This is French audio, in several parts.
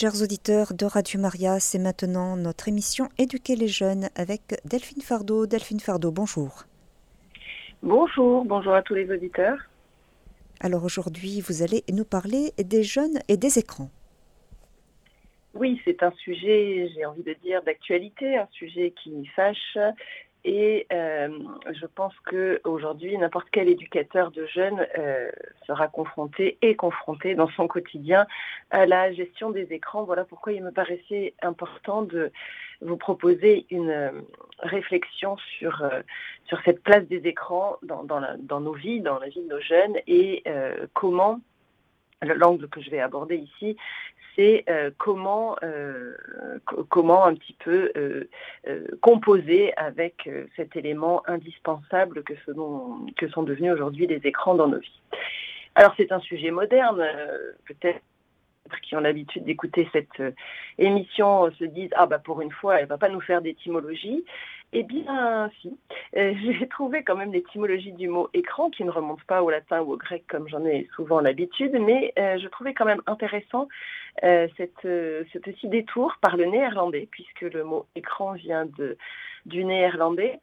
Chers auditeurs de Radio Maria, c'est maintenant notre émission Éduquer les jeunes avec Delphine Fardeau. Delphine Fardeau, bonjour. Bonjour, bonjour à tous les auditeurs. Alors aujourd'hui, vous allez nous parler des jeunes et des écrans. Oui, c'est un sujet, j'ai envie de dire, d'actualité, un sujet qui fâche et euh, je pense qu'aujourd'hui, n'importe quel éducateur de jeunes euh, sera confronté et confronté dans son quotidien à la gestion des écrans. Voilà pourquoi il me paraissait important de vous proposer une euh, réflexion sur, sur cette place des écrans dans, dans, dans, nos vies, dans la vie de nos jeunes et comment l'angle que je vais aborder ici, c'est euh, comment, euh, comment un petit peu euh, composer avec cet élément indispensable que, que sont devenus aujourd'hui les écrans dans nos vies. Alors c'est un sujet moderne, peut-être qui ont l'habitude d'écouter cette émission se disent ah bah pour une fois elle va pas nous faire d'étymologie eh bien, si. Euh, j'ai trouvé quand même l'étymologie du mot écran qui ne remonte pas au latin ou au grec comme j'en ai souvent l'habitude, mais euh, je trouvais quand même intéressant euh, cette, ce petit détour par le néerlandais, puisque le mot écran vient de, du néerlandais.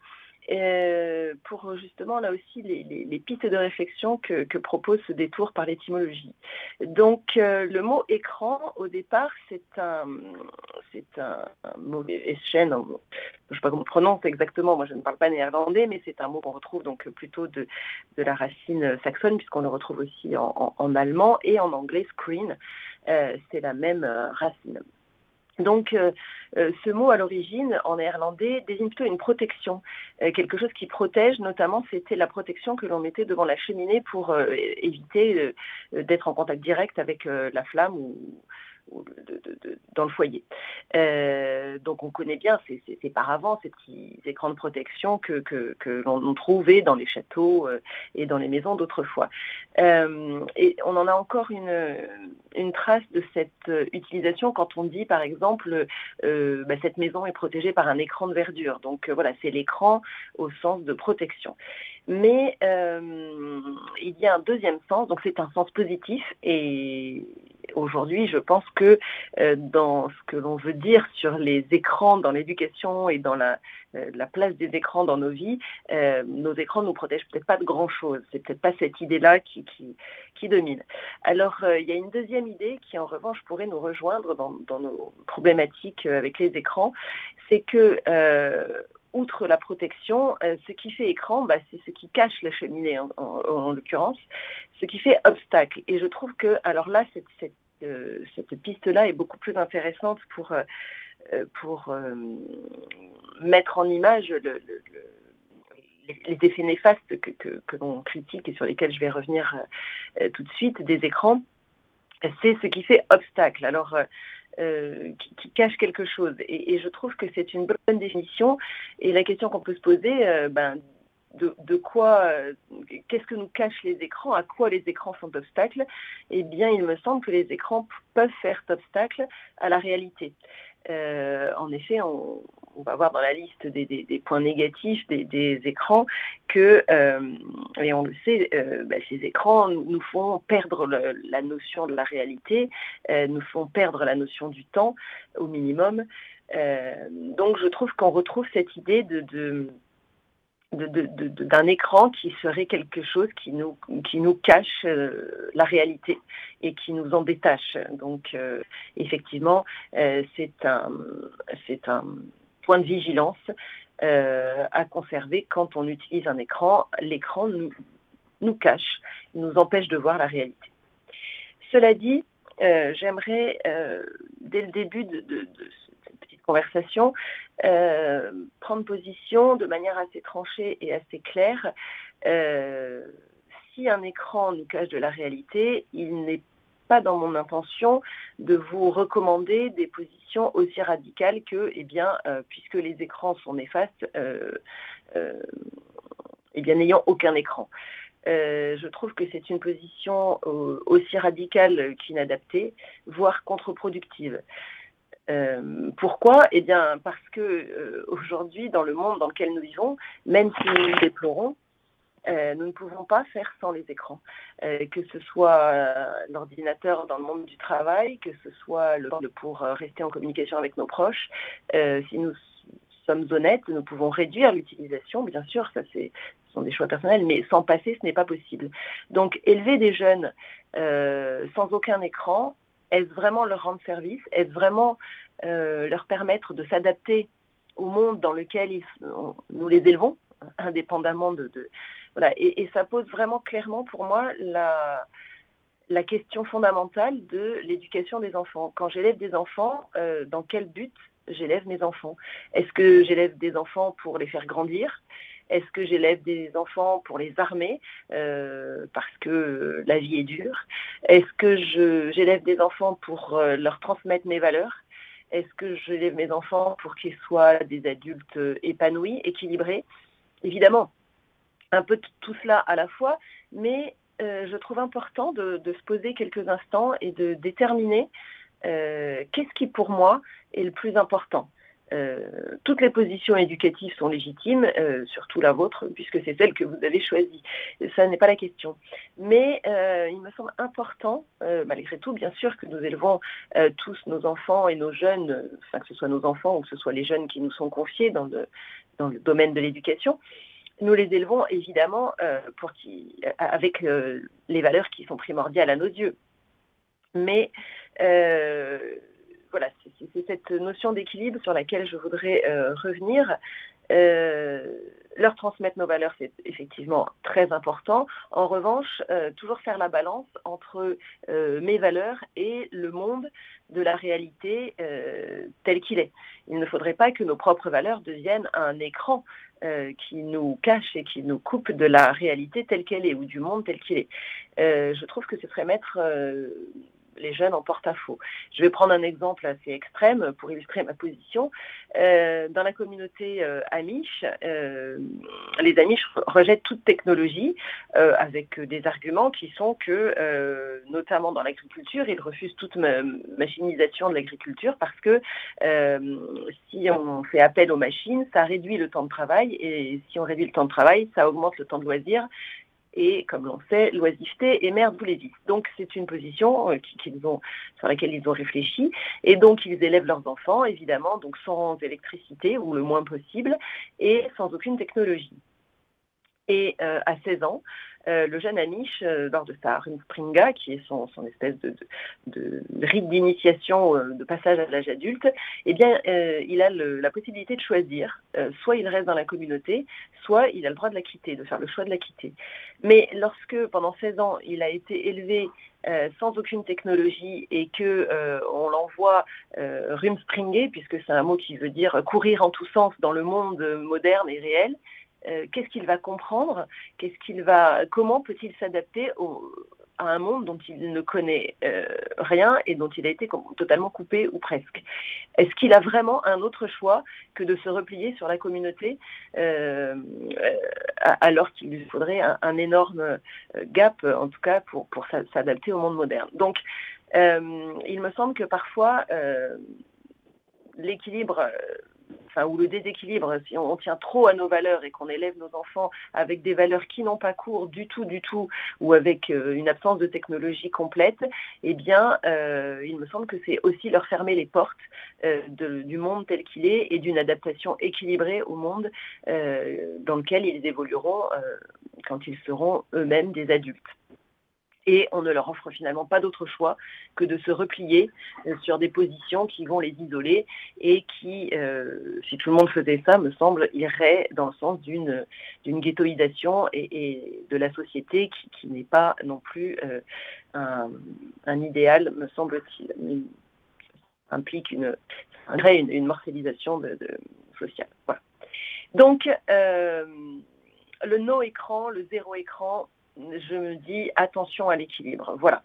Euh, pour justement là aussi les, pistes de réflexion que, propose ce détour par l'étymologie. Donc euh, le mot écran au départ c'est un c'est un, mot chaîne, je ne sais pas comment on prononce exactement, moi je ne parle pas néerlandais, mais c'est un mot qu'on retrouve donc plutôt de, de la racine saxonne puisqu'on le retrouve aussi en, allemand et en anglais screen, euh, c'est la même racine. Donc, euh, euh, ce mot à l'origine, en néerlandais, désigne plutôt une protection, euh, quelque chose qui protège. Notamment, c'était la protection que l'on mettait devant la cheminée pour éviter d'être en contact direct avec la flamme ou, dans le foyer. Euh, donc on connaît bien ces, ces, paravents, ces petits écrans de protection que, l'on trouvait dans les châteaux euh, et dans les maisons d'autrefois. Euh, et on en a encore une, une trace de cette utilisation quand on dit par exemple bah, cette maison est protégée par un écran de verdure. Donc voilà, c'est l'écran au sens de protection. Mais il y a un deuxième sens, donc c'est un sens positif et aujourd'hui, je pense que euh, dans ce que l'on veut dire sur les écrans dans l'éducation et dans la, euh, la, place des écrans dans nos vies, euh, nos écrans ne nous protègent peut-être pas de grand-chose. C'est peut-être pas cette idée-là qui, qui, qui, domine. Alors, il y a une deuxième idée qui, en revanche, pourrait nous rejoindre dans, dans nos problématiques avec les écrans, c'est que outre la protection, ce qui fait écran, bah, c'est ce qui cache la cheminée en, en, l'occurrence, ce qui fait obstacle. Et je trouve que, alors là, cette, cette piste-là est beaucoup plus intéressante pour, euh, euh, mettre en image les effets néfastes que, l'on critique et sur lesquels je vais revenir euh, tout de suite des écrans. C'est ce qui fait obstacle. Alors, qui, cache quelque chose. Et, je trouve que c'est une bonne définition. Et la question qu'on peut se poser, ben, de, quoi, euh, qu'est-ce que nous cachent les écrans, à quoi les écrans sont obstacles, eh bien, il me semble que les écrans peuvent faire obstacle à la réalité. Euh, en effet, on, va voir dans la liste des, points négatifs des, écrans que, euh, et on le sait, bah, ces écrans nous, font perdre la notion de la réalité, nous font perdre la notion du temps au minimum. donc, je trouve qu'on retrouve cette idée de d'un écran qui serait quelque chose qui nous, qui nous cache euh, la réalité et qui nous en détache. Donc, euh, effectivement, euh, c'est un, un point de vigilance à conserver quand on utilise un écran. L'écran nous, cache, nous empêche de voir la réalité. Cela dit, j'aimerais, dès le début de, cette petite conversation, euh, prendre position de manière assez tranchée et assez claire. Euh, si un écran nous cache de la réalité, il n'est pas dans mon intention de vous recommander des positions aussi radicales que, eh bien, euh, puisque les écrans sont néfastes, eh bien, n'ayant aucun écran. je trouve que c'est une position aussi radicale qu'inadaptée, voire contre-productive. Euh, pourquoi? Eh bien, parce que euh, aujourd'hui, dans le monde dans lequel nous vivons, même si nous déplorons, euh, nous ne pouvons pas faire sans les écrans, euh, que ce soit l'ordinateur dans le monde du travail, que ce soit le pour rester en communication avec nos proches. si nous sommes honnêtes, nous pouvons réduire l'utilisation, bien sûr, ça c'est ce sont des choix personnels, mais sans passer, ce n'est pas possible. Donc, élever des jeunes sans aucun écran, est-ce vraiment leur rendre service? Est-ce vraiment leur permettre de s'adapter au monde dans lequel nous les élevons, indépendamment de, Et, ça pose vraiment clairement pour moi la, la question fondamentale de l'éducation des enfants. Quand j'élève des enfants, euh, dans quel but j'élève mes enfants? Est-ce que j'élève des enfants pour les faire grandir? Est-ce que j'élève des enfants pour les armer euh, parce que la vie est dure? Est-ce que j'élève des enfants pour euh, leur transmettre mes valeurs? Est-ce que j'élève mes enfants pour qu'ils soient des adultes épanouis, équilibrés? Évidemment, un peu tout cela à la fois, mais euh, je trouve important de, se poser quelques instants et de déterminer euh, qu'est-ce qui pour moi est le plus important. Euh, toutes les positions éducatives sont légitimes, surtout la vôtre, puisque c'est celle que vous avez choisie. Ça n'est pas la question. Mais il me semble important, malgré tout, bien sûr, que nous élevons tous nos enfants et nos jeunes, enfin que ce soit nos enfants ou que ce soit les jeunes qui nous sont confiés dans dans le domaine de l'éducation, nous les élevons évidemment euh, pour qui, euh, avec euh, les valeurs qui sont primordiales à nos yeux. Mais voilà, c'est cette notion d'équilibre sur laquelle je voudrais revenir. Leur transmettre nos valeurs, c'est effectivement très important. En revanche, toujours faire la balance entre mes valeurs et le monde de la réalité tel qu'il est. Il ne faudrait pas que nos propres valeurs deviennent un écran euh, qui nous cache et qui nous coupe de la réalité telle qu'elle est ou du monde tel qu'il est. Euh, je trouve que ce serait mettre euh, les jeunes en porte-à-faux. Je vais prendre un exemple assez extrême pour illustrer ma position. Euh, dans la communauté euh, Amish, euh, les Amish rejettent toute technologie avec des arguments qui sont que, notamment dans l'agriculture, ils refusent toute machinisation de l'agriculture parce que si on fait appel aux machines, ça réduit le temps de travail et si on réduit le temps de travail, ça augmente le temps de loisir et, comme l'on sait, l'oisiveté vous les vices. Donc c'est une position euh, sur laquelle ils ont réfléchi, et donc ils élèvent leurs enfants, évidemment, donc sans électricité ou le moins possible, et sans aucune technologie. Et euh, à 16 ans, euh, le jeune Amish, euh, lors de sa Rumspringa, qui est son, espèce de, rite d'initiation, euh, de passage à l'âge adulte, eh bien, il a la possibilité de choisir. soit il reste dans la communauté, soit il a le droit de la quitter, de faire le choix de la quitter. Mais lorsque, pendant 16 ans, il a été élevé sans aucune technologie et que on l'envoie rumspringer, puisque c'est un mot qui veut dire courir en tous sens dans le monde moderne et réel, euh, qu'est-ce qu'il va comprendre, qu'est-ce qu'il va, comment peut-il s'adapter à un monde dont il ne connaît euh, rien et dont il a été totalement coupé ou presque? Est-ce qu'il a vraiment un autre choix que de se replier sur la communauté euh, alors qu'il lui faudrait un, énorme gap, en tout cas, pour s'adapter au monde moderne? Donc, il me semble que parfois, l'équilibre ou le déséquilibre, si on, tient trop à nos valeurs et qu'on élève nos enfants avec des valeurs qui n'ont pas cours du tout, du tout, ou avec euh, une absence de technologie complète, eh bien, euh, il me semble que c'est aussi leur fermer les portes euh, du monde tel qu'il est et d'une adaptation équilibrée au monde dans lequel ils évolueront quand ils seront eux-mêmes des adultes et on ne leur offre finalement pas d'autre choix que de se replier euh, sur des positions qui vont les isoler et qui, euh, si tout le monde faisait ça, me semble, irait dans le sens d'une ghettoisation et, de la société qui, n'est pas non plus euh, un, idéal, me semble-t-il, implique une, une, une morcellisation de, sociale. Donc, le no écran, le zéro écran, je me dis attention à l'équilibre. Voilà.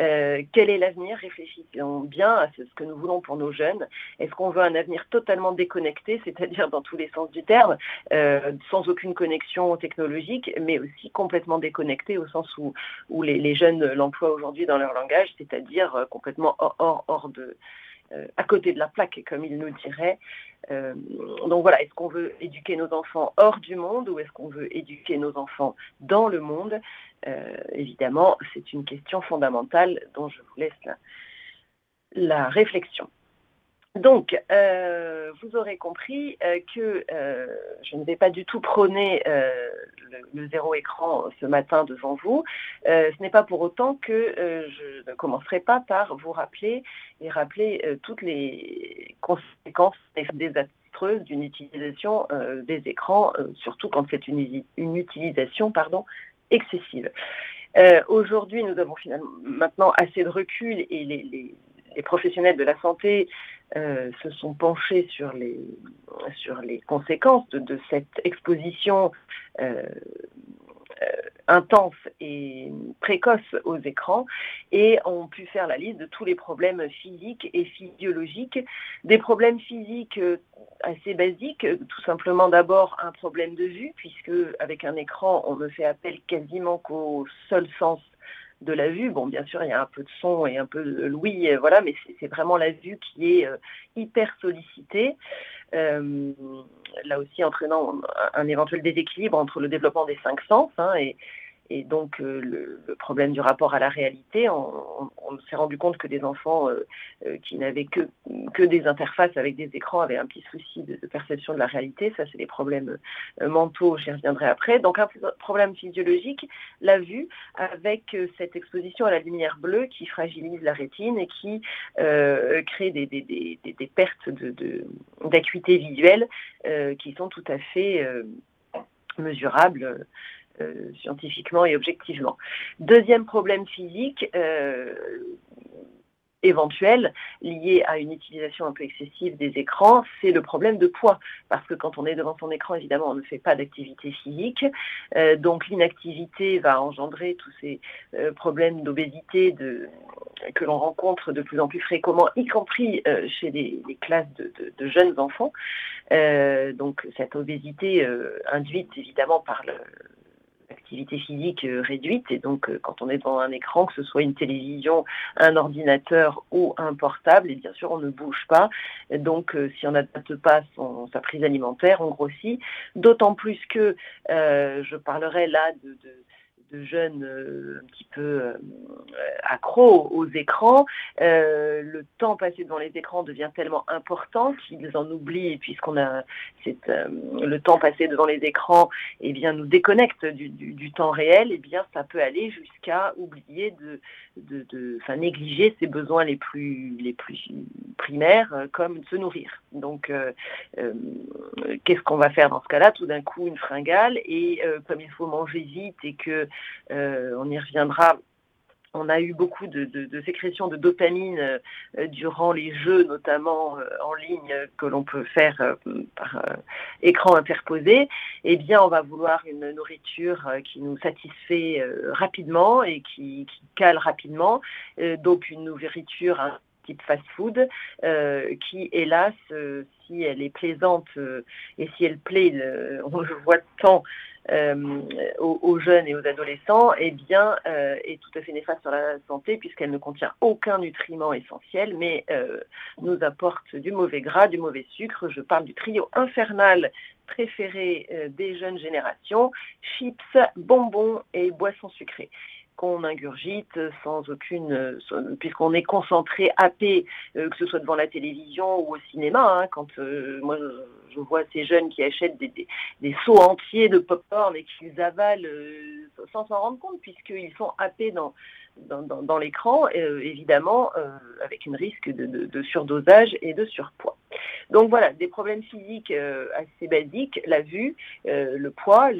Euh, quel est l'avenir? Réfléchissons bien à ce que nous voulons pour nos jeunes. Est-ce qu'on veut un avenir totalement déconnecté, c'est-à-dire dans tous les sens du terme, euh, sans aucune connexion technologique, mais aussi complètement déconnecté au sens où, les, jeunes l'emploient aujourd'hui dans leur langage, c'est-à-dire euh, complètement hors, de, à côté de la plaque, comme il nous dirait. donc voilà, est-ce qu'on veut éduquer nos enfants hors du monde ou est-ce qu'on veut éduquer nos enfants dans le monde? Évidemment, c'est une question fondamentale dont je vous laisse la réflexion. Donc, euh, vous aurez compris euh, que euh, je ne vais pas du tout prôner le, zéro écran ce matin devant vous. ce n'est pas pour autant que je ne commencerai pas par vous rappeler et rappeler toutes les conséquences désastreuses d'une utilisation des écrans, surtout quand c'est une, une, utilisation pardon, excessive. Aujourd'hui, nous avons finalement maintenant assez de recul et les les professionnels de la santé euh, se sont penchés sur les, sur les conséquences de, cette exposition euh, euh, intense et précoce aux écrans et ont pu faire la liste de tous les problèmes physiques et physiologiques. Des problèmes physiques assez basiques, tout simplement d'abord un problème de vue, puisque avec un écran, on ne fait appel quasiment qu'au seul sens de la vue. Bon, bien sûr, il y a un peu de son et un peu de l'ouïe, voilà, mais c'est vraiment la vue qui est euh, hyper sollicitée. Euh, là aussi entraînant un, éventuel déséquilibre entre le développement des cinq sens hein, et, et donc euh, le, problème du rapport à la réalité, on, s'est rendu compte que des enfants euh, euh, qui n'avaient que, que des interfaces avec des écrans avaient un petit souci de, perception de la réalité. Ça, c'est des problèmes mentaux, j'y reviendrai après. Donc un problème physiologique, la vue, avec cette exposition à la lumière bleue qui fragilise la rétine et qui crée des, des, des, des pertes d'acuité de, visuelle qui sont tout à fait mesurables euh, scientifiquement et objectivement. Deuxième problème physique, euh, éventuel lié à une utilisation un peu excessive des écrans, c'est le problème de poids. Parce que quand on est devant son écran, évidemment, on ne fait pas d'activité physique. Euh, donc l'inactivité va engendrer tous ces problèmes d'obésité que l'on rencontre de plus en plus fréquemment, y compris chez les, classes de, de, jeunes enfants. donc cette obésité induite évidemment par le, activité physique euh, réduite. Et donc, euh, quand on est devant un écran, que ce soit une télévision, un ordinateur ou un portable, et bien sûr, on ne bouge pas. donc, euh, si on n'adapte pas sa prise alimentaire, on grossit. D'autant plus que je parlerai là de jeunes euh, un petit peu euh, accros aux écrans, euh, le temps passé devant les écrans devient tellement important qu'ils en oublient, puisqu'on a le temps passé devant les écrans, et eh bien, nous déconnecte du, temps réel, et eh bien, ça peut aller jusqu'à oublier de, de, négliger ses besoins les plus, les plus primaires, comme se nourrir. Donc, qu'est-ce qu'on va faire dans ce cas-là? Tout d'un coup, une fringale, et comme il faut manger vite et que euh, on y reviendra on a eu beaucoup de, sécrétions de dopamine euh, durant les jeux, notamment euh, en ligne, que l'on peut faire par écran interposé. Eh bien, on va vouloir une nourriture qui nous satisfait rapidement et qui, cale rapidement. donc, une nourriture type fast-food qui, hélas, si elle est plaisante et si elle plaît, on le voit tant euh, aux, jeunes et aux adolescents, eh bien, euh, est tout à fait néfaste sur la santé puisqu'elle ne contient aucun nutriment essentiel, mais euh, nous apporte du mauvais gras, du mauvais sucre. Je parle du trio infernal préféré des jeunes générations, chips, bonbons et boissons sucrées qu'on ingurgite sans aucune, puisqu'on est concentré, happé, que ce soit devant la télévision ou au cinéma. Hein, quand moi je vois ces jeunes qui achètent des, des, entiers de pop-corn et qu'ils avalent euh, sans s'en rendre compte, puisqu'ils sont happés dans, dans, l'écran, euh, évidemment, euh, avec un risque de, surdosage et de surpoids. Donc voilà, des problèmes physiques assez basiques, la vue, le poids,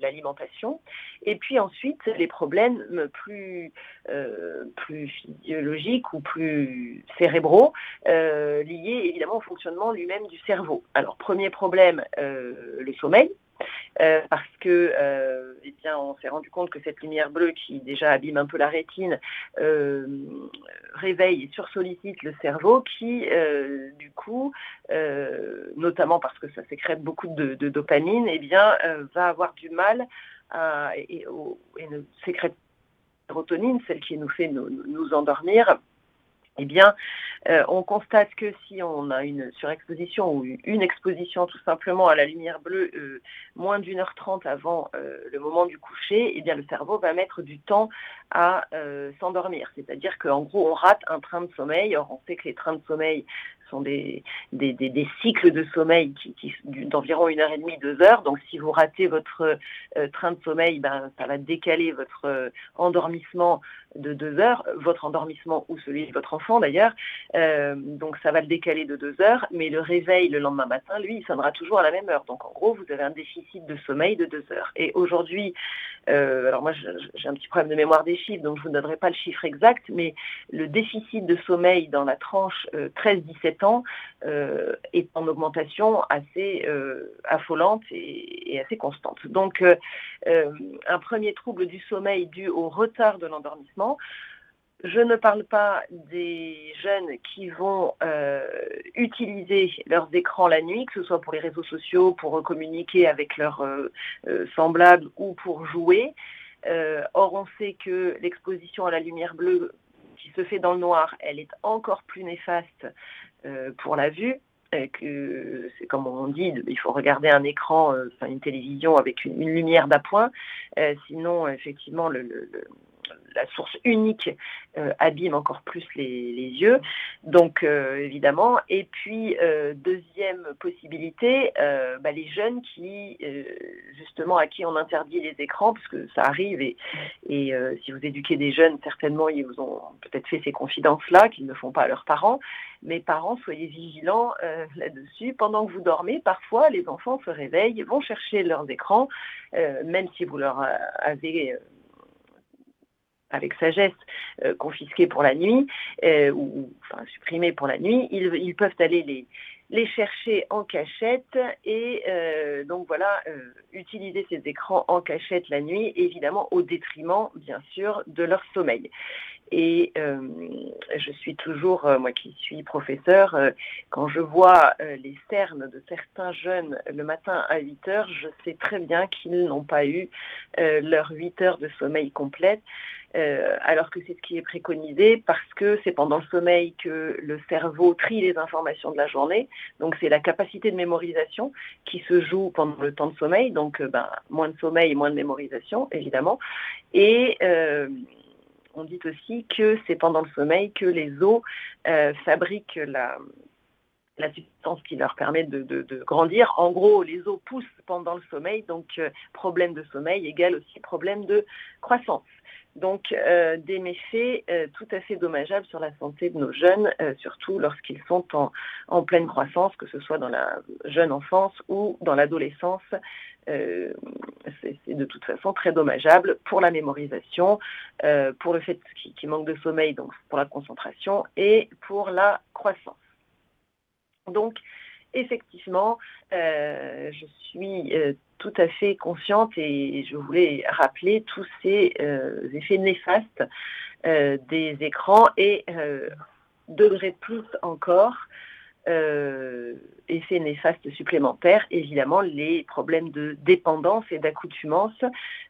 l'alimentation, et puis ensuite les problèmes plus, plus physiologiques ou plus cérébraux, liés évidemment au fonctionnement lui-même du cerveau. Alors premier problème, le sommeil. Euh, parce que euh, eh bien, on s'est rendu compte que cette lumière bleue qui déjà abîme un peu la rétine euh, réveille et sursollicite le cerveau qui, du coup, notamment parce que ça sécrète beaucoup de, dopamine, eh bien, va avoir du mal à, et, et, sécrète sérotonine, celle qui nous fait nous endormir, eh bien, euh, on constate que si on a une surexposition ou une exposition tout simplement à la lumière bleue euh, moins d'une heure trente avant euh, le moment du coucher, eh bien, le cerveau va mettre du temps à s'endormir. C'est-à-dire qu'en gros, on rate un train de sommeil. Or, on sait que les trains de sommeil sont des, cycles de sommeil qui, d'environ une heure et demie, deux heures. Donc, si vous ratez votre euh, train de sommeil, ben, ça va décaler votre euh, endormissement de deux heures, votre endormissement ou celui de votre enfant d'ailleurs. Euh, donc, ça va le décaler de deux heures, mais le réveil le lendemain matin, lui, il sonnera toujours à la même heure. Donc, en gros, vous avez un déficit de sommeil de deux heures. Et aujourd'hui, alors moi, j'ai un petit problème de mémoire des chiffres, donc je ne vous donnerai pas le chiffre exact, mais le déficit de sommeil dans la tranche 13-17 euh, est en augmentation assez euh, affolante et, assez constante. Donc, euh, un premier trouble du sommeil dû au retard de l'endormissement. Je ne parle pas des jeunes qui vont utiliser leurs écrans la nuit, que ce soit pour les réseaux sociaux, pour communiquer avec leurs semblables ou pour jouer. or, on sait que l'exposition à la lumière bleue qui se fait dans le noir, elle est encore plus néfaste pour la vue, que c'est comme on dit, il faut regarder un écran, euh, une télévision avec une, lumière d'appoint, euh, sinon effectivement le, la source unique euh, abîme encore plus les, yeux. Donc euh, évidemment. Et puis euh, deuxième possibilité, bah, les jeunes qui justement à qui on interdit les écrans, parce que ça arrive et, et si vous éduquez des jeunes, certainement ils vous ont peut-être fait ces confidences-là qu'ils ne font pas à leurs parents. Mais parents, soyez vigilants là-dessus. Pendant que vous dormez, parfois les enfants se réveillent, vont chercher leurs écrans, même si vous leur avez avec sagesse euh, confisqués pour la nuit euh, ou enfin, supprimés pour la nuit, ils, peuvent aller les, les chercher en cachette et euh, donc voilà, utiliser ces écrans en cachette la nuit, évidemment au détriment bien sûr de leur sommeil. Et je suis toujours, moi qui suis professeur, quand je vois les cernes de certains jeunes le matin à 8 heures, je sais très bien qu'ils n'ont pas eu leurs 8 heures de sommeil complète. Euh, alors que c'est ce qui est préconisé parce que c'est pendant le sommeil que le cerveau trie les informations de la journée. Donc c'est la capacité de mémorisation qui se joue pendant le temps de sommeil. Donc euh, ben, moins de sommeil, moins de mémorisation, évidemment. Et euh, on dit aussi que c'est pendant le sommeil que les os fabriquent la, substance qui leur permet de, de, grandir. En gros, les os poussent pendant le sommeil, donc problème de sommeil égale aussi problème de croissance. Donc euh, des méfaits euh, tout à fait dommageables sur la santé de nos jeunes, euh, surtout lorsqu'ils sont en, pleine croissance, que ce soit dans la jeune enfance ou dans l'adolescence. c'est de toute façon très dommageable pour la mémorisation, pour le fait qu'il manque de sommeil, donc pour la concentration et pour la croissance. Donc, effectivement, je suis tout à fait consciente et je voulais rappeler tous ces euh, effets néfastes euh, des écrans et euh, degré de plus encore euh, effets néfastes supplémentaires, évidemment les problèmes de dépendance et d'accoutumance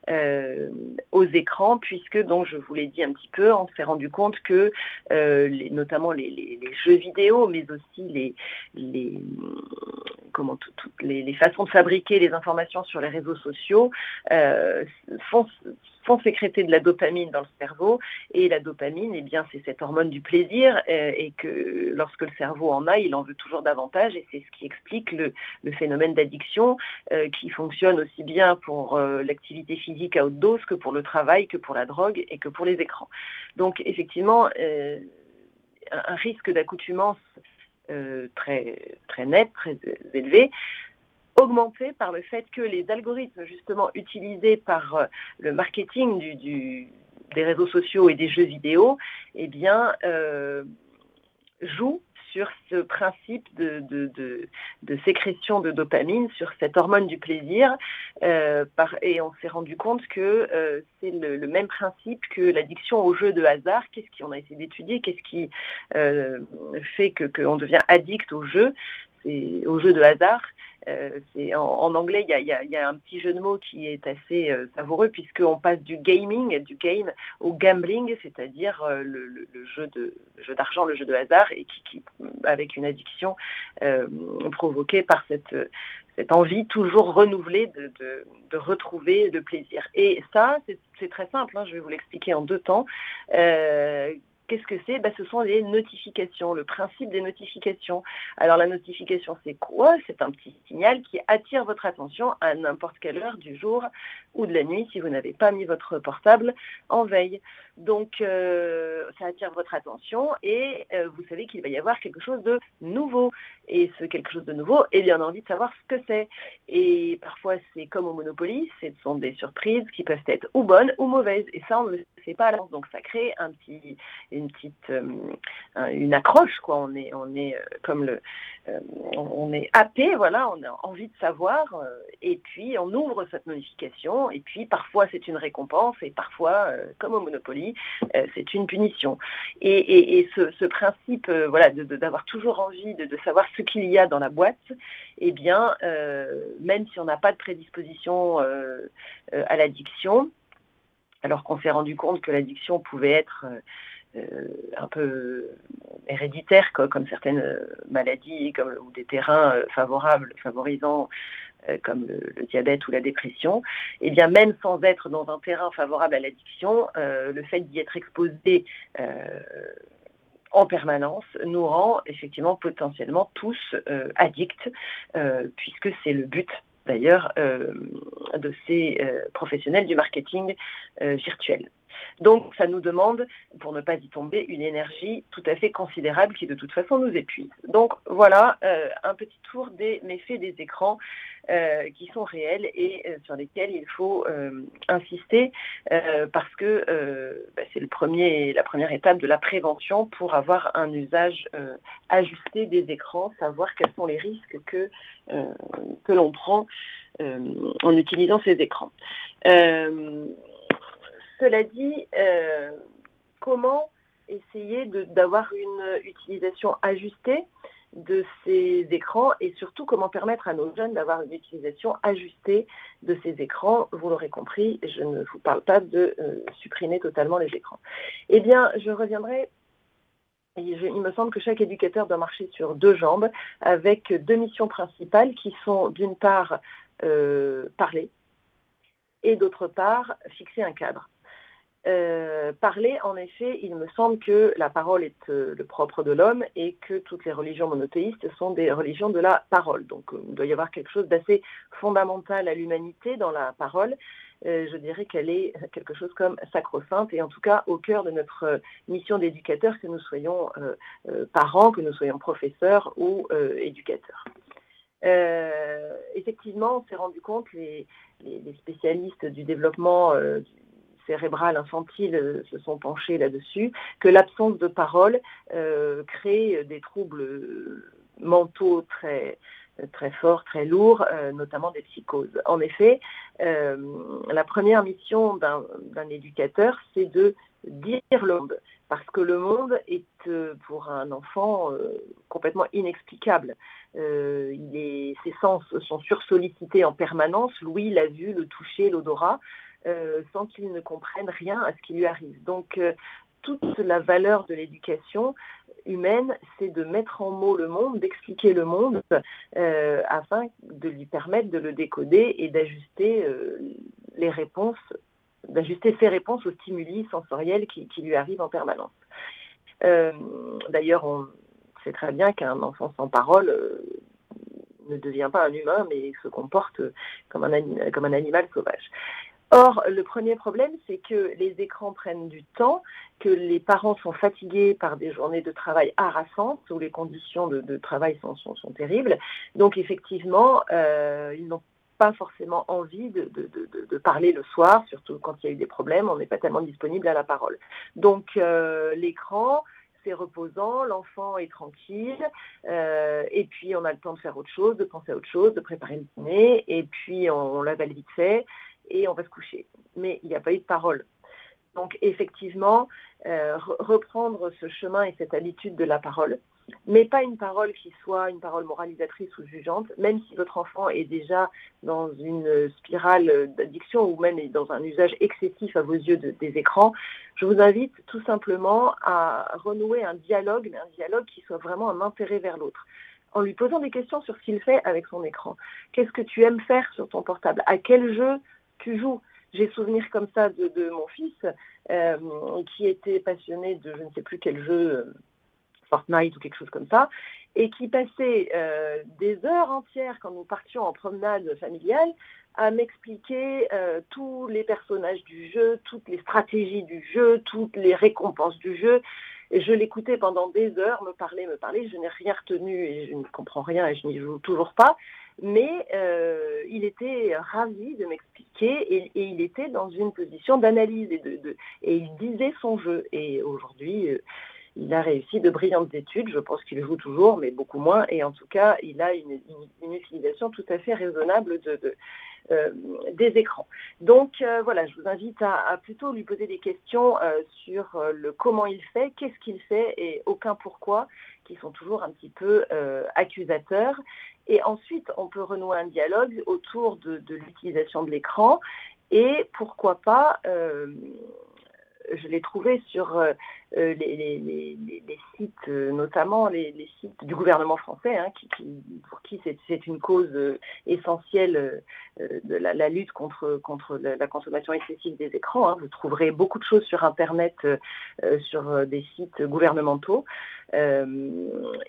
euh, aux écrans, puisque, donc je vous l'ai dit un petit peu, on s'est rendu compte que euh, les, notamment les, jeux vidéo, mais aussi les, les comment toutes les, façons de fabriquer les informations sur les réseaux sociaux font font sécréter de la dopamine dans le cerveau. Et la dopamine, eh bien, c'est cette hormone du plaisir euh, et que lorsque le cerveau en a, il en veut toujours davantage. Et c'est ce qui explique le, phénomène d'addiction euh, qui fonctionne aussi bien pour euh, l'activité physique à haute dose que pour le travail, que pour la drogue et que pour les écrans. Donc, effectivement, un risque d'accoutumance très, très net, très élevé augmenté par le fait que les algorithmes justement utilisés par euh, le marketing des réseaux sociaux et des jeux vidéo, eh bien, euh, jouent sur ce principe de, sécrétion de dopamine, sur cette hormone du plaisir. Euh, et on s'est rendu compte que c'est le, même principe que l'addiction aux jeux de hasard. Qu'est-ce qu'on a essayé d'étudier Qu'est-ce qui fait qu'on devient addict aux aux jeux de hasard c'est en, anglais, il y a, un petit jeu de mots qui est assez savoureux puisqu'on passe du gaming, du game, au gambling, c'est-à-dire le, jeu de jeu d'argent, le jeu de hasard, et qui, avec une addiction provoquée par cette cette envie toujours renouvelée de, de, retrouver le plaisir. Et ça, c'est très simple, hein, je vais vous l'expliquer en deux temps. Qu'est-ce que c'est? Ben, Ce sont les notifications, le principe des notifications. Alors la notification, c'est quoi? C'est un petit signal qui attire votre attention à n'importe quelle heure du jour ou de la nuit si vous n'avez pas mis votre portable en veille. Donc euh, ça attire votre attention et euh, vous savez qu'il va y avoir quelque chose de nouveau. Et ce quelque chose de nouveau, eh bien on a envie de savoir ce que c'est. Et parfois c'est comme au Monopoly, ce sont des surprises qui peuvent être ou bonnes ou mauvaises. Et ça, on ne le sait pas à l'avance. Donc ça crée un petit une petite euh, une accroche quoi. On est on est comme le on est happé, voilà, on a envie de savoir et puis on ouvre cette notification et puis parfois c'est une récompense et parfois comme au Monopoly c'est une punition. Et, ce, principe voilà d'avoir toujours envie de, savoir ce qu'il y a dans la boîte, eh bien même si on n'a pas de prédisposition à l'addiction, alors qu'on s'est rendu compte que l'addiction pouvait être euh, un peu héréditaires, comme certaines euh, maladies comme, ou des terrains euh, favorables, favorisants comme le, diabète ou la dépression, et eh bien même sans être dans un terrain favorable à l'addiction, le fait d'y être exposé en permanence nous rend effectivement potentiellement tous addicts, puisque c'est le but d'ailleurs de ces professionnels du marketing virtuel. Donc, ça nous demande, pour ne pas y tomber, une énergie tout à fait considérable qui, de toute façon, nous épuise. Donc, voilà euh, un petit tour des méfaits des écrans euh, qui sont réels et euh, sur lesquels il faut insister parce que bah, c'est la première étape de la prévention pour avoir un usage ajusté des écrans, savoir quels sont les risques que, que l'on prend en utilisant ces écrans. Cela dit, euh, comment essayer d'avoir une utilisation ajustée de ces écrans et surtout comment permettre à nos jeunes d'avoir une utilisation ajustée de ces écrans? Vous l'aurez compris, je ne vous parle pas de euh, supprimer totalement les écrans. Eh bien, je reviendrai. il me semble que chaque éducateur doit marcher sur deux jambes avec deux missions principales qui sont d'une part euh, parler et d'autre part fixer un cadre. Euh, parler, en effet, il me semble que la parole est euh, le propre de l'homme et que toutes les religions monothéistes sont des religions de la parole. Donc euh, il doit y avoir quelque chose d'assez fondamental à l'humanité dans la parole. je dirais qu'elle est quelque chose comme sacro-sainte et en tout cas au cœur de notre mission d'éducateur, que nous soyons parents, que nous soyons professeurs ou éducateurs. effectivement, on s'est rendu compte, les, les, spécialistes du développement cérébrales infantiles euh, se sont penchés là-dessus, que l'absence de parole euh, crée des troubles euh, mentaux très très forts, très lourds, notamment des psychoses. En effet, la première mission d'un éducateur, c'est de dire le monde, parce que le monde est pour un enfant complètement inexplicable. ses sens sont sursollicités en permanence, l'ouïe, la vue, le toucher, l'odorat. Euh, sans qu'il ne comprenne rien à ce qui lui arrive. Donc, euh, toute la valeur de l'éducation humaine, c'est de mettre en mots le monde, d'expliquer le monde, euh, afin de lui permettre de le décoder et d'ajuster les réponses, d'ajuster ses réponses aux stimuli sensoriels qui, lui arrivent en permanence. D'ailleurs, on sait très bien qu'un enfant sans parole ne devient pas un humain, mais se comporte comme un, comme un animal sauvage. Or, le premier problème, c'est que les écrans prennent du temps, que les parents sont fatigués par des journées de travail harassantes, où les conditions de, travail sont, terribles. Donc, effectivement, euh, ils n'ont pas forcément envie de, parler le soir, surtout quand il y a eu des problèmes, on n'est pas tellement disponible à la parole. Donc, euh, l'écran, c'est reposant, l'enfant est tranquille, euh, et puis on a le temps de faire autre chose, de penser à autre chose, de préparer le dîner, et puis on, on l'avale vite et on va se coucher. Mais il n'y a pas eu de parole. Donc effectivement, euh, reprendre ce chemin et cette habitude de la parole, mais pas une parole qui soit une parole moralisatrice ou jugeante, même si votre enfant est déjà dans une spirale d'addiction ou même dans un usage excessif à vos yeux des écrans. Je vous invite tout simplement à renouer un dialogue, mais un dialogue qui soit vraiment un intérêt vers l'autre en lui posant des questions sur ce qu'il fait avec son écran. Qu'est-ce que tu aimes faire sur ton portable? À quel jeu tu J'ai souvenir comme ça de, mon fils euh, qui était passionné de je ne sais plus quel jeu, euh, Fortnite ou quelque chose comme ça, et qui passait euh, des heures entières quand nous partions en promenade familiale à m'expliquer tous les personnages du jeu, toutes les stratégies du jeu, toutes les récompenses du jeu. Et je l'écoutais pendant des heures, me parler, me parler. Je n'ai rien retenu et je ne comprends rien et je n'y joue toujours pas. Mais euh, il était ravi de m'expliquer et, il était dans une position d'analyse et, de, et il disait son jeu. Et aujourd'hui, euh, il a réussi de brillantes études. Je pense qu'il joue toujours, mais beaucoup moins. Et en tout cas, il a une, utilisation tout à fait raisonnable de, euh, des écrans. Donc euh, voilà, je vous invite à, plutôt lui poser des questions euh, sur le comment il fait, qu'est-ce qu'il fait et aucun pourquoi, qui sont toujours un petit peu accusateurs. Et ensuite, on peut renouer un dialogue autour de, de l'utilisation de l'écran et pourquoi pas je l'ai trouvé sur euh, euh, les, sites, euh, notamment les, sites du gouvernement français, hein, pour qui c'est une cause essentielle de la, lutte contre, contre la, consommation excessive des écrans. Hein. Vous trouverez beaucoup de choses sur Internet, sur des sites gouvernementaux.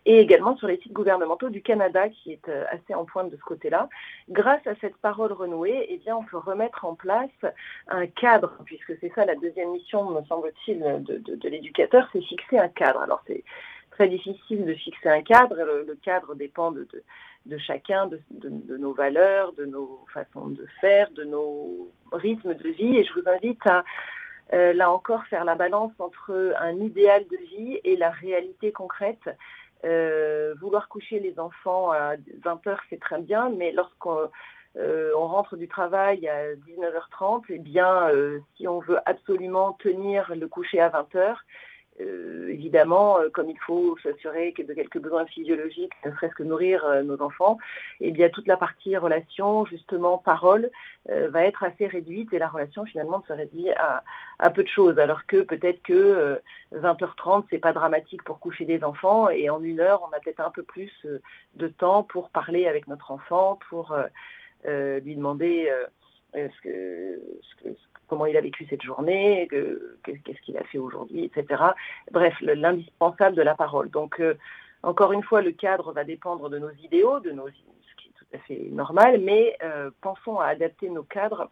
Et également sur les sites gouvernementaux du Canada, qui est assez en pointe de ce côté-là. Grâce à cette parole renouée, eh bien, on peut remettre en place un cadre, puisque c'est ça la deuxième mission me semble-t-il, de, l'éducateur, c'est fixer un cadre. Alors c'est très difficile de fixer un cadre. Le, cadre dépend de, chacun, de, nos valeurs, de nos façons de faire, de nos rythmes de vie. Et je vous invite à, euh, là encore, faire la balance entre un idéal de vie et la réalité concrète. Euh, vouloir coucher les enfants à 20 heures, c'est très bien, mais lorsqu'on euh, rentre du travail à 19h30, et eh bien, si on veut absolument tenir le coucher à 20h, euh, évidemment, comme il faut s'assurer de quelques besoins physiologiques, ne serait-ce que nourrir nos enfants, et eh bien toute la partie relation, justement, parole, va être assez réduite et la relation finalement se réduit à, à peu de choses. Alors que peut-être que 20h30, c'est pas dramatique pour coucher des enfants et en une heure, on a peut-être un peu plus de temps pour parler avec notre enfant, pour euh, lui demander euh, comment il a vécu cette journée, qu'est-ce qu'il a fait aujourd'hui, etc. Bref, l'indispensable de la parole. Donc, euh, encore une fois, le cadre va dépendre de nos idéaux, de nos, ce qui est tout à fait normal, mais pensons à adapter nos cadres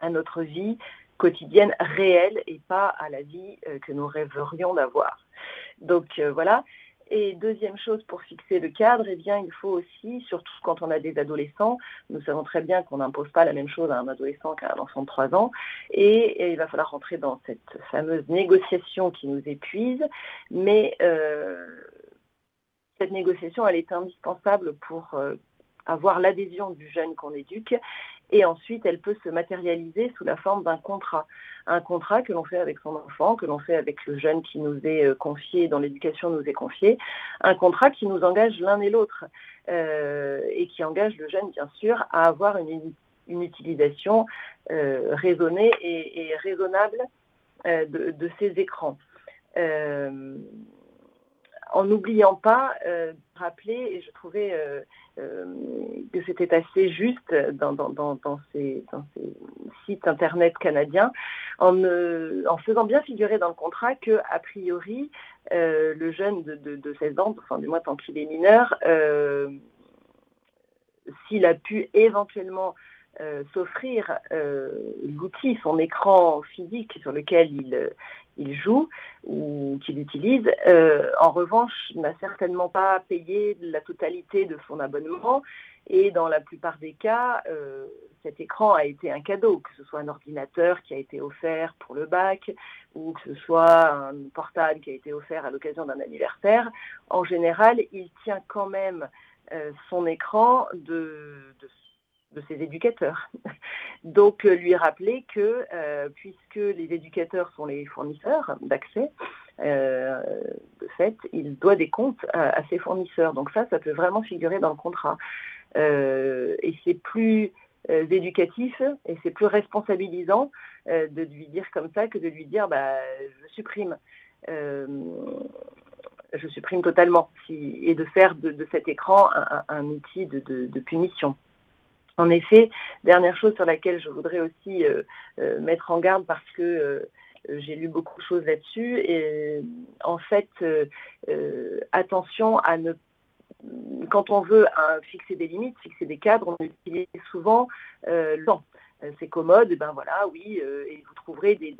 à notre vie quotidienne réelle et pas à la vie que nous rêverions d'avoir. Donc voilà, et deuxième chose pour fixer le cadre, eh bien, il faut aussi, surtout quand on a des adolescents, nous savons très bien qu'on n'impose pas la même chose à un adolescent qu'à un enfant de 3 ans, et, il va falloir rentrer dans cette fameuse négociation qui nous épuise, mais euh, cette négociation, elle est indispensable pour euh, avoir l'adhésion du jeune qu'on éduque. Et ensuite elle peut se matérialiser sous la forme d'un contrat. Un contrat que l'on fait avec son enfant, que l'on fait avec le jeune qui nous est euh, confié, dans l'éducation nous est confié, un contrat qui nous engage l'un et l'autre euh, et qui engage le jeune bien sûr à avoir une, utilisation euh, raisonnée et, raisonnable de, de, ces écrans. En n'oubliant pas rappeler, et je trouvais euh, que c'était assez juste dans, ces, sites internet canadiens, en, faisant bien figurer dans le contrat que, a priori, euh, le jeune de, 16 ans, enfin du moins tant qu'il est mineur, euh, s'il a pu éventuellement s'offrir l'outil, son écran physique sur lequel il, il joue ou qu'il utilise. Euh, en revanche, n'a certainement pas payé la totalité de son abonnement et dans la plupart des cas, euh, cet écran a été un cadeau, que ce soit un ordinateur qui a été offert pour le bac ou que ce soit un portable qui a été offert à l'occasion d'un anniversaire. En général, il tient quand même euh, son écran de, de de ses éducateurs. Donc euh, lui rappeler que euh, puisque les éducateurs sont les fournisseurs d'accès, de fait, il doit des comptes à, ses fournisseurs. Donc ça, ça peut vraiment figurer dans le contrat. et c'est plus éducatif et c'est plus responsabilisant de lui dire comme ça que de lui dire bah, je supprime je supprime totalement et de faire de, cet écran un, outil de, punition. En effet, dernière chose sur laquelle je voudrais aussi euh, euh, mettre en garde parce que euh, j'ai lu beaucoup de choses là-dessus et en fait, attention à ne quand on veut fixer des limites, fixer des cadres, on utilise souvent le temps. Euh, c'est commode, ben voilà, oui, euh, et vous trouverez des,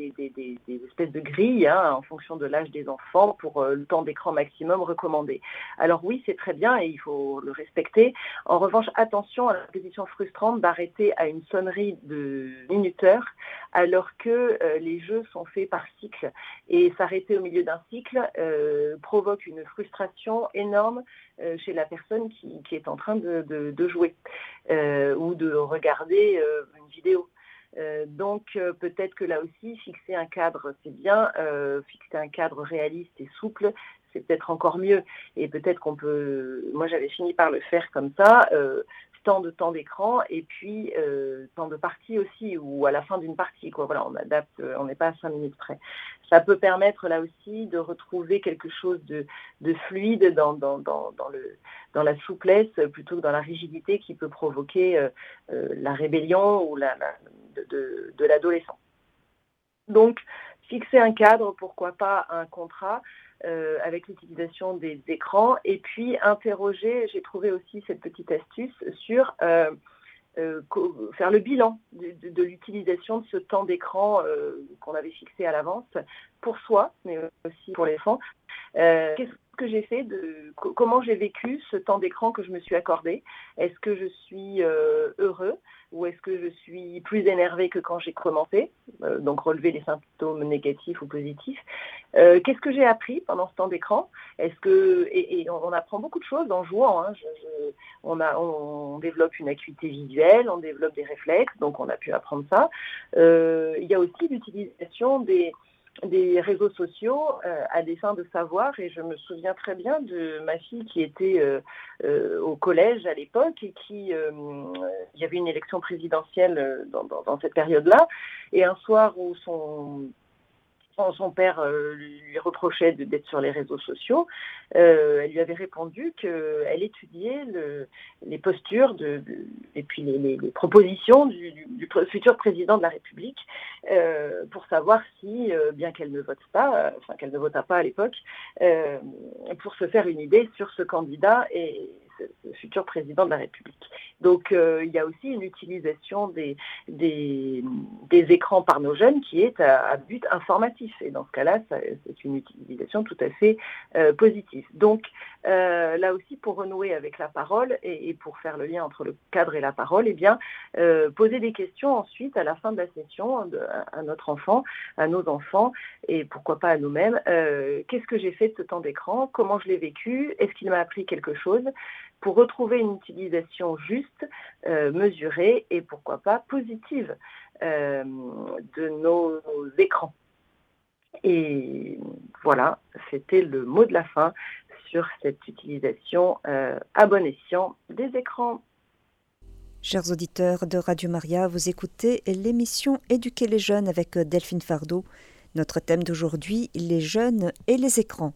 espèces de grilles hein, en fonction de l'âge des enfants pour euh, le temps d'écran maximum recommandé. Alors oui, c'est très bien et il faut le respecter. En revanche, attention à la position frustrante d'arrêter à une sonnerie de minuteur alors que les jeux sont faits par cycle et s'arrêter au milieu d'un cycle provoque une frustration énorme chez la personne qui, est en train de, jouer ou de regarder une vidéo euh, donc euh, peut-être que là aussi, fixer un cadre, c'est bien, euh, fixer un cadre réaliste et souple, c'est peut-être encore mieux. Et peut-être qu'on peut, moi j'avais fini par le faire comme ça, tant de temps d'écran et puis temps de partie aussi, ou à la fin d'une partie. Quoi. Voilà, on adapte, on n'est pas à cinq minutes près. Ça peut permettre là aussi de retrouver quelque chose de, fluide dans, la souplesse plutôt que dans la rigidité qui peut provoquer la rébellion ou de, l'adolescent. Donc, fixer un cadre, pourquoi pas un contrat euh, avec l'utilisation des écrans, et puis interroger, j'ai trouvé aussi cette petite astuce sur euh, euh, faire le bilan de, l'utilisation de ce temps d'écran qu'on avait fixé à l'avance pour soi, mais aussi pour les enfants. Que j'ai fait, de, comment j'ai vécu ce temps d'écran que je me suis accordé Est-ce que je suis heureux ou est-ce que je suis plus énervée que quand j'ai commencé euh, Donc relever les symptômes négatifs ou positifs? Euh, qu'est-ce que j'ai appris pendant ce temps d'écran? Est-ce que et, on, apprend beaucoup de choses en jouant. Hein. on, a, on, développe une acuité visuelle, on développe des réflexes, donc on a pu apprendre ça. Euh, il y a aussi l'utilisation des des réseaux sociaux euh, à des fins de savoir. Et je me souviens très bien de ma fille qui était euh, euh, au collège à l'époque et qui il y avait une élection présidentielle dans, dans cette période-là. Et un soir où son son père euh, lui reprochait d'être sur les réseaux sociaux, euh, elle lui avait répondu qu'elle étudiait les postures et puis les, propositions du, futur président de la République euh, pour savoir si, bien qu'elle ne vote pas, enfin qu'elle ne vota pas à l'époque, pour se faire une idée sur ce candidat et futur président de la République. Donc euh, il y a aussi une utilisation des, des, écrans par nos jeunes qui est à, but informatif. Et dans ce cas-là, c'est une utilisation tout à fait euh, positive. Donc euh, là aussi, pour renouer avec la parole et, pour faire le lien entre le cadre et la parole, eh bien, poser des questions ensuite à la fin de la session à, notre enfant, à nos enfants et pourquoi pas à nous-mêmes. Qu'est-ce que j'ai fait de ce temps d'écran? Comment je l'ai vécu? Est-ce qu'il m'a appris quelque chose? Pour retrouver une utilisation juste, euh, mesurée et pourquoi pas positive euh, de nos écrans. Et voilà, c'était le mot de la fin sur cette utilisation euh, à bon escient des écrans. Chers auditeurs de Radio Maria, vous écoutez l'émission Éduquer les jeunes avec Delphine Fardeau. Notre thème d'aujourd'hui, les jeunes et les écrans.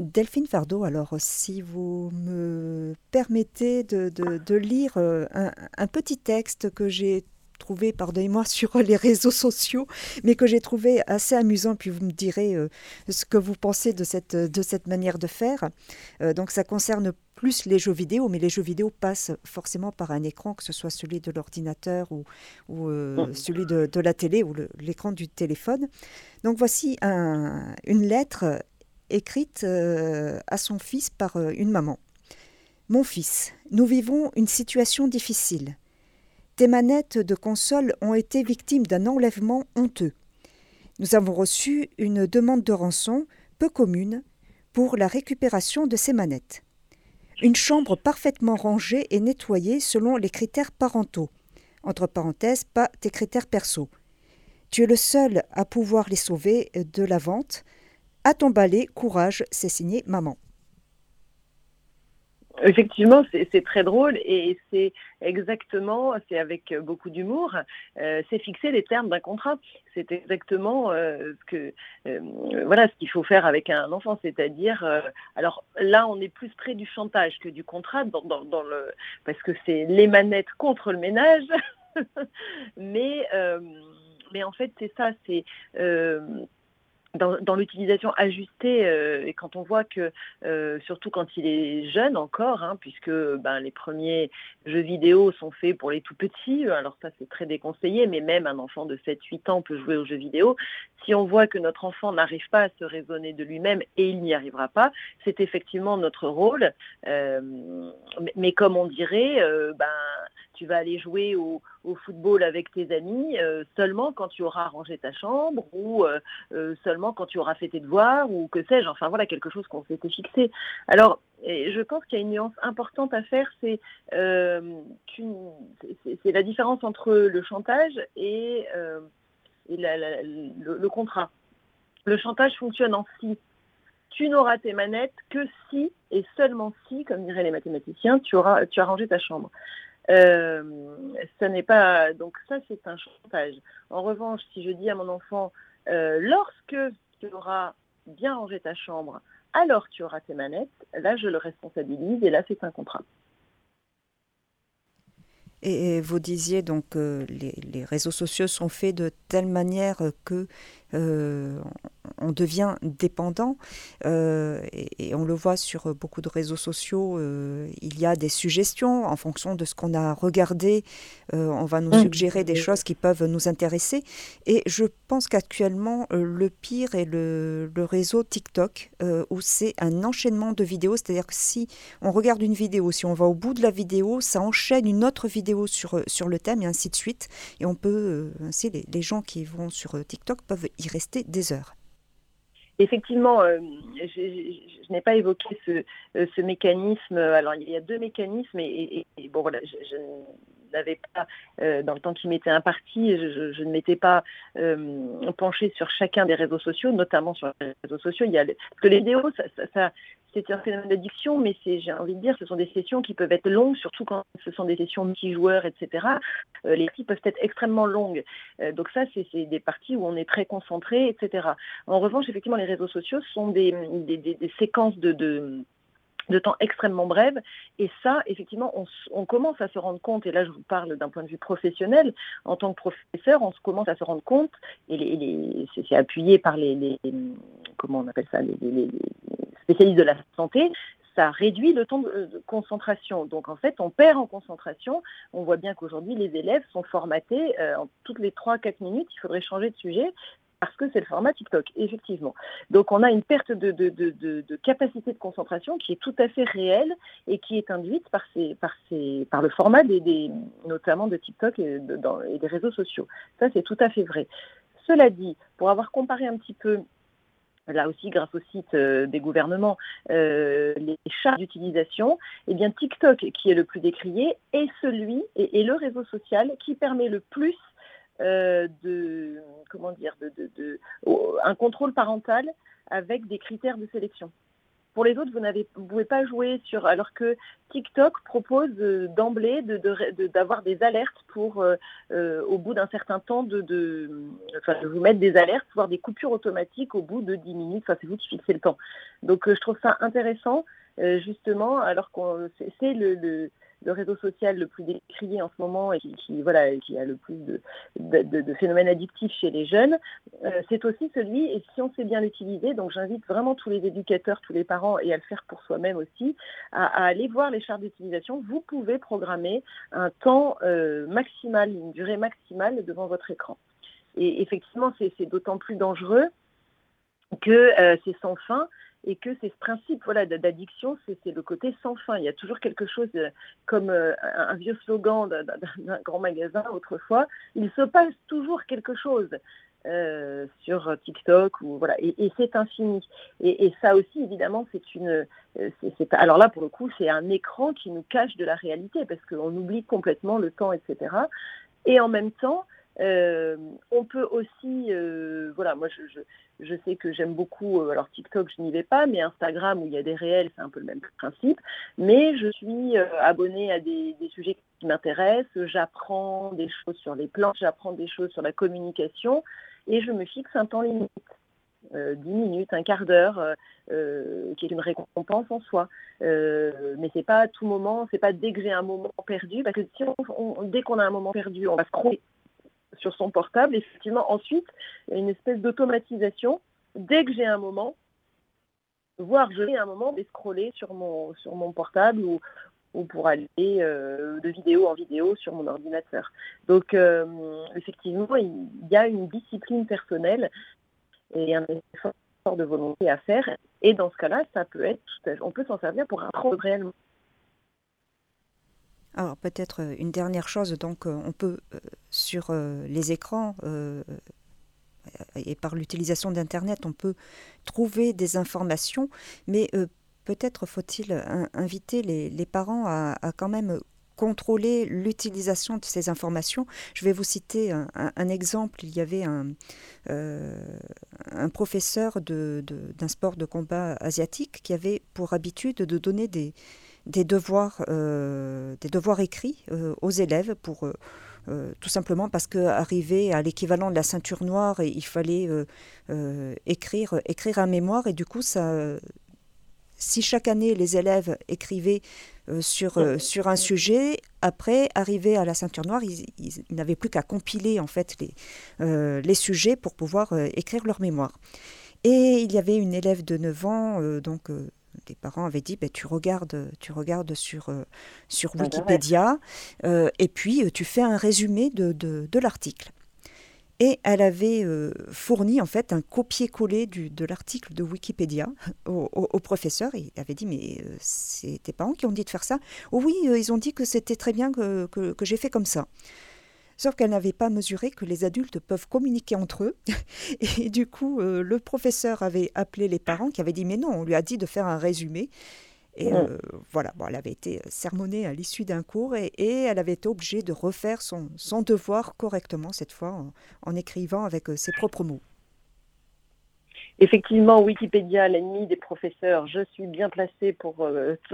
Delphine Fardeau, alors si vous me permettez de, lire euh, un, petit texte que j'ai trouvé, pardonnez-moi, sur les réseaux sociaux, mais que j'ai trouvé assez amusant, puis vous me direz euh, ce que vous pensez de cette, de cette manière de faire. Euh, donc ça concerne plus les jeux vidéo, mais les jeux vidéo passent forcément par un écran, que ce soit celui de l'ordinateur ou, mmh. celui de, la télé ou l'écran du téléphone. Donc voici une lettre écrite euh, à son fils par euh, une maman. Mon fils, nous vivons une situation difficile. Tes manettes de console ont été victimes d'un enlèvement honteux. Nous avons reçu une demande de rançon peu commune pour la récupération de ces manettes. Une chambre parfaitement rangée et nettoyée selon les critères parentaux. Entre parenthèses, pas tes critères perso. Tu es le seul à pouvoir les sauver de la vente À ton balai, courage, c'est signé Maman. Effectivement, c'est très drôle et c'est exactement, c'est avec beaucoup d'humour, euh, c'est fixer les termes d'un contrat. C'est exactement euh, euh, ce qu'il faut faire avec un enfant, c'est-à-dire, alors là, on est plus près du chantage que du contrat, parce que c'est les manettes contre le ménage, mais, mais en fait, c'est ça, c'est dans, l'utilisation ajustée, euh, et quand on voit que, euh, surtout quand il est jeune encore, hein, puisque ben, les premiers jeux vidéo sont faits pour les tout petits, alors ça c'est très déconseillé, mais même un enfant de 7-8 ans peut jouer aux jeux vidéo. Si on voit que notre enfant n'arrive pas à se raisonner de lui-même, et il n'y arrivera pas, c'est effectivement notre rôle. Euh, mais, comme on dirait, ben, tu vas aller jouer au, football avec tes amis seulement quand tu auras rangé ta chambre ou seulement quand tu auras fait tes devoirs ou que sais-je. Enfin voilà, quelque chose qu'on s'était fixé. Alors, je pense qu'il y a une nuance importante à faire, c'est euh, la différence entre le chantage et, euh, le, contrat. Le chantage fonctionne en si. Tu n'auras tes manettes que si et seulement si, comme diraient les mathématiciens, tu auras tu as rangé ta chambre. Euh, ça n'est pas donc ça c'est un chantage. En revanche, si je dis à mon enfant euh, lorsque tu auras bien rangé ta chambre, alors tu auras tes manettes, là je le responsabilise et là c'est un contrat. Et vous disiez donc que les, réseaux sociaux sont faits de telle manière que euh, on devient dépendant euh, et, on le voit sur beaucoup de réseaux sociaux. Euh, il y a des suggestions en fonction de ce qu'on a regardé. on va nous mmh. suggérer des choses qui peuvent nous intéresser. Et je pense qu'actuellement, le pire est le, le réseau TikTok où c'est un enchaînement de vidéos. C'est-à-dire que si on regarde une vidéo, si on va au bout de la vidéo, ça enchaîne une autre vidéo sur, sur le thème et ainsi de suite. Et on peut, ainsi, les, les gens qui vont sur TikTok peuvent y rester des heures. Effectivement, euh, je, n'ai pas évoqué ce, euh, ce, mécanisme. Alors, il y a deux mécanismes et, bon, voilà, je, n'avais pas, euh, dans le temps qui m'était imparti, je, ne m'étais pas euh, penchée sur chacun des réseaux sociaux, notamment sur les réseaux sociaux. Il y a parce que les vidéos, ça, c'est un phénomène d'addiction, mais j'ai envie de dire, ce sont des sessions qui peuvent être longues, surtout quand ce sont des sessions multijoueurs, etc. Euh, les parties peuvent être extrêmement longues. donc ça, c'est, des parties où on est très concentré, etc. En revanche, effectivement, les réseaux sociaux sont des, des, séquences de temps extrêmement brève. Et ça, effectivement, on, commence à se rendre compte, et là je vous parle d'un point de vue professionnel, en tant que professeur, on commence à se rendre compte, et c'est appuyé par les, comment on appelle ça, les, spécialistes de la santé, ça réduit le temps de, concentration. Donc en fait, on perd en concentration. On voit bien qu'aujourd'hui, les élèves sont formatés euh, toutes les 3-4 minutes. Il faudrait changer de sujet parce que c'est le format TikTok, effectivement. Donc on a une perte de, capacité de concentration qui est tout à fait réelle et qui est induite par, par, le format des, notamment de TikTok et, des réseaux sociaux. Ça, c'est tout à fait vrai. Cela dit, pour avoir comparé un petit peu là aussi grâce au site euh, des gouvernements, euh, les chartes d'utilisation, eh bien TikTok, qui est le plus décrié, est celui et, le réseau social qui permet le plus euh, de comment dire de, un contrôle parental avec des critères de sélection. Pour les autres, vous n'avez vous pouvez pas jouer sur alors que TikTok propose euh, d'emblée d'avoir des alertes pour euh, au bout d'un certain temps de, de, enfin, de vous mettre des alertes, voire des coupures automatiques au bout de 10 minutes. Enfin, c'est vous qui fixez le temps. Donc je trouve ça intéressant justement alors que c'est le réseau social le plus décrié en ce moment et qui, voilà, qui a le plus de, de, phénomènes addictifs chez les jeunes, euh, c'est aussi celui, et si on sait bien l'utiliser, donc j'invite vraiment tous les éducateurs, tous les parents, et à le faire pour soi-même aussi, à, aller voir les chartes d'utilisation. Vous pouvez programmer un temps euh, maximal, une durée maximale devant votre écran. Et effectivement, c'est d'autant plus dangereux que euh, c'est sans fin et que c'est ce principe voilà, d'addiction, c'est le côté sans fin. Il y a toujours quelque chose euh, comme euh, un vieux slogan d'un grand magasin autrefois, il se passe toujours quelque chose. Euh, sur TikTok ou voilà et, c'est infini et, ça aussi évidemment c'est une alors là pour le coup c'est un écran qui nous cache de la réalité parce qu'on oublie complètement le temps etc et en même temps on peut aussi, voilà, moi je, sais que j'aime beaucoup, alors TikTok je n'y vais pas, mais Instagram où il y a des réels, c'est un peu le même principe. Mais je suis abonnée à des, sujets qui m'intéressent, j'apprends des choses sur les plans, j'apprends des choses sur la communication et je me fixe un temps limite. 10 euh, minutes, un quart d'heure, euh, euh, qui est une récompense en soi. mais c'est pas à tout moment, c'est pas dès que j'ai un moment perdu, parce que dès qu'on a un moment perdu, on va scroller sur son portable, effectivement, ensuite, il y a une espèce d'automatisation. Dès que j'ai un moment, voire je vais un moment de scroller sur mon, sur mon portable ou, ou pour aller de vidéo en vidéo sur mon ordinateur. Donc, effectivement, il y a une discipline personnelle et un effort de volonté à faire. Et dans ce cas-là, ça peut être, on peut s'en servir pour apprendre réellement. Alors peut-être euh, une dernière chose, donc euh, on peut euh, sur les écrans et par l'utilisation d'Internet, on peut trouver des informations, mais peut-être faut-il inviter les, parents à, quand même contrôler l'utilisation de ces informations. Je vais vous citer un, exemple. Il y avait un, euh, professeur d'un de, sport de combat asiatique qui avait pour habitude de donner des, des, devoirs, euh, des devoirs écrits euh, aux élèves pour... tout simplement parce qu'arriver à l'équivalent de la ceinture noire, il fallait écrire, écrire un mémoire et du coup ça, si chaque année les élèves écrivaient euh, sur, euh, sur un sujet, après, arrivé à la ceinture noire, ils, n'avaient plus qu'à compiler en fait les, euh, les sujets pour pouvoir écrire leur mémoire. Et il y avait une élève de 9 ans, donc des parents avaient dit, ben, tu regardes, tu regardes sur, sur Wikipédia, et puis tu fais un résumé de, de, de l'article. Et elle avait euh, fourni en fait un copier-coller de l'article de Wikipédia au, professeur. il avait dit mais euh, c'est tes parents qui ont dit de faire ça Oh oui, euh, ils ont dit que c'était très bien que, que, j'ai fait comme ça. Sauf qu'elle n'avait pas mesuré que les adultes peuvent communiquer entre eux. Et du coup, le professeur avait appelé les parents qui avaient dit mais non, on lui a dit de faire un résumé. Et euh, voilà, bon, elle avait été euh, sermonnée à l'issue d'un cours et, elle avait été obligée de refaire son, son devoir correctement, cette fois en, écrivant avec euh, ses propres mots. Effectivement, Wikipédia, l'ennemi des professeurs, je suis bien placée pour...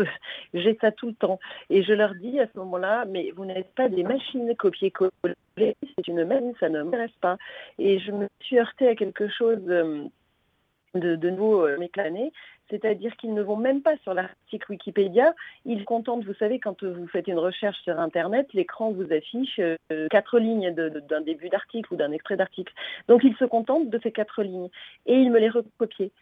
J'ai ça tout le temps. Et je leur dis à ce moment-là, mais vous n'êtes pas des machines copier-coller, c'est une machine, ça ne m'intéresse pas. Et je me suis heurtée à quelque chose de, de nouveau méclané, c'est-à-dire qu'ils ne vont même pas sur l'article Wikipédia, ils contentent, vous savez, quand vous faites une recherche sur Internet, l'écran vous affiche euh, quatre lignes d'un début d'article ou d'un extrait d'article. Donc ils se contentent de ces quatre lignes et ils me les recopiaient.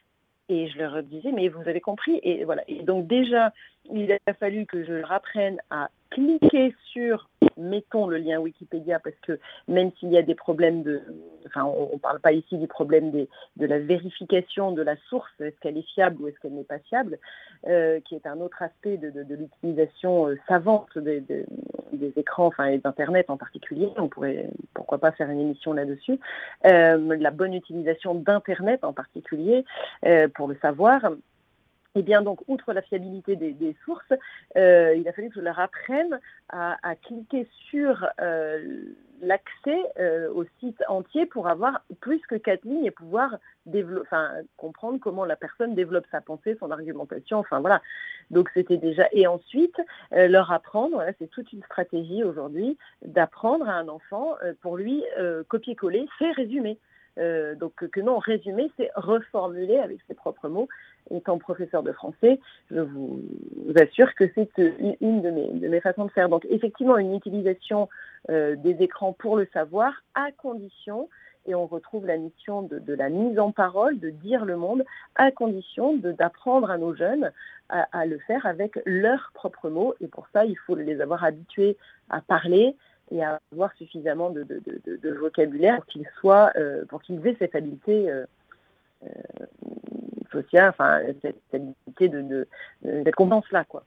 Et je leur disais, mais vous avez compris. Et voilà. Et donc déjà, il a fallu que je leur apprenne à cliquer sur, mettons le lien Wikipédia, parce que même s'il y a des problèmes de, enfin, on ne parle pas ici du problème de la vérification de la source, est-ce qu'elle est fiable ou est-ce qu'elle n'est pas fiable, euh, qui est un autre aspect de, l'utilisation euh, savante des, des, écrans, enfin, et d'Internet en particulier. On pourrait, pourquoi pas, faire une émission là-dessus. Euh, la bonne utilisation d'Internet en particulier, pour le savoir. Et eh bien donc, outre la fiabilité des, sources, euh, il a fallu que je leur apprenne à, cliquer sur euh, l'accès euh, au site entier pour avoir plus que quatre lignes et pouvoir comprendre comment la personne développe sa pensée, son argumentation, enfin voilà. Donc c'était déjà... Et ensuite, leur apprendre, c'est toute une stratégie aujourd'hui, d'apprendre à un enfant, pour lui, copier-coller, c'est résumer. Euh, donc que non, résumer, c'est reformuler avec ses propres mots. Étant professeur de français, je vous, assure que c'est une de mes, de mes, façons de faire. Donc effectivement, une utilisation euh, des écrans pour le savoir, à condition, et on retrouve la mission de, la mise en parole, de dire le monde, à condition d'apprendre à nos jeunes à, le faire avec leurs propres mots. Et pour ça, il faut les avoir habitués à parler, et à avoir suffisamment de, vocabulaire pour qu'ils soient, euh, pour qu'ils aient cette habileté euh, euh, sociale, enfin cette habileté de, cette compétence là, quoi.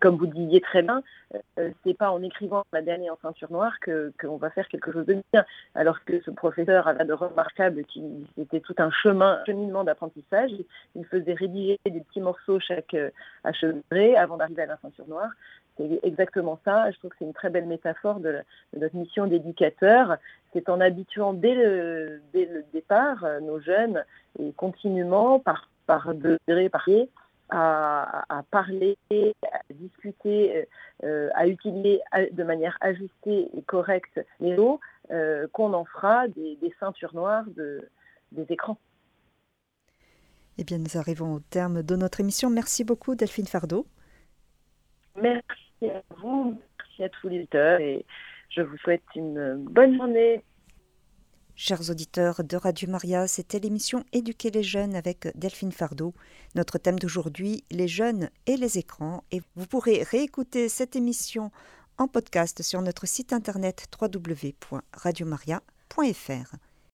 comme vous disiez très bien, euh, c'est pas en écrivant la dernière en ceinture noire que qu'on va faire quelque chose de bien. Alors que ce professeur avait de remarquable, qui c'était tout un chemin, cheminement d'apprentissage. Il faisait rédiger des petits morceaux chaque chevrer avant d'arriver à la ceinture noire. C'est exactement ça. Je trouve que c'est une très belle métaphore de, notre mission d'éducateur. C'est en habituant dès le, dès le départ nos jeunes et continuellement par par degré, par à, parler, à discuter, euh, à utiliser de manière ajustée et correcte les mots, euh, qu'on en fera des, ceintures noires de, des écrans. Eh bien, nous arrivons au terme de notre émission. Merci beaucoup, Delphine Fardeau. Merci à vous, merci à tous les auditeurs et je vous souhaite une bonne journée. Chers auditeurs de Radio Maria, c'était l'émission Éduquer les jeunes avec Delphine Fardeau. Notre thème d'aujourd'hui, les jeunes et les écrans. Et vous pourrez réécouter cette émission en podcast sur notre site internet www.radiomaria.fr.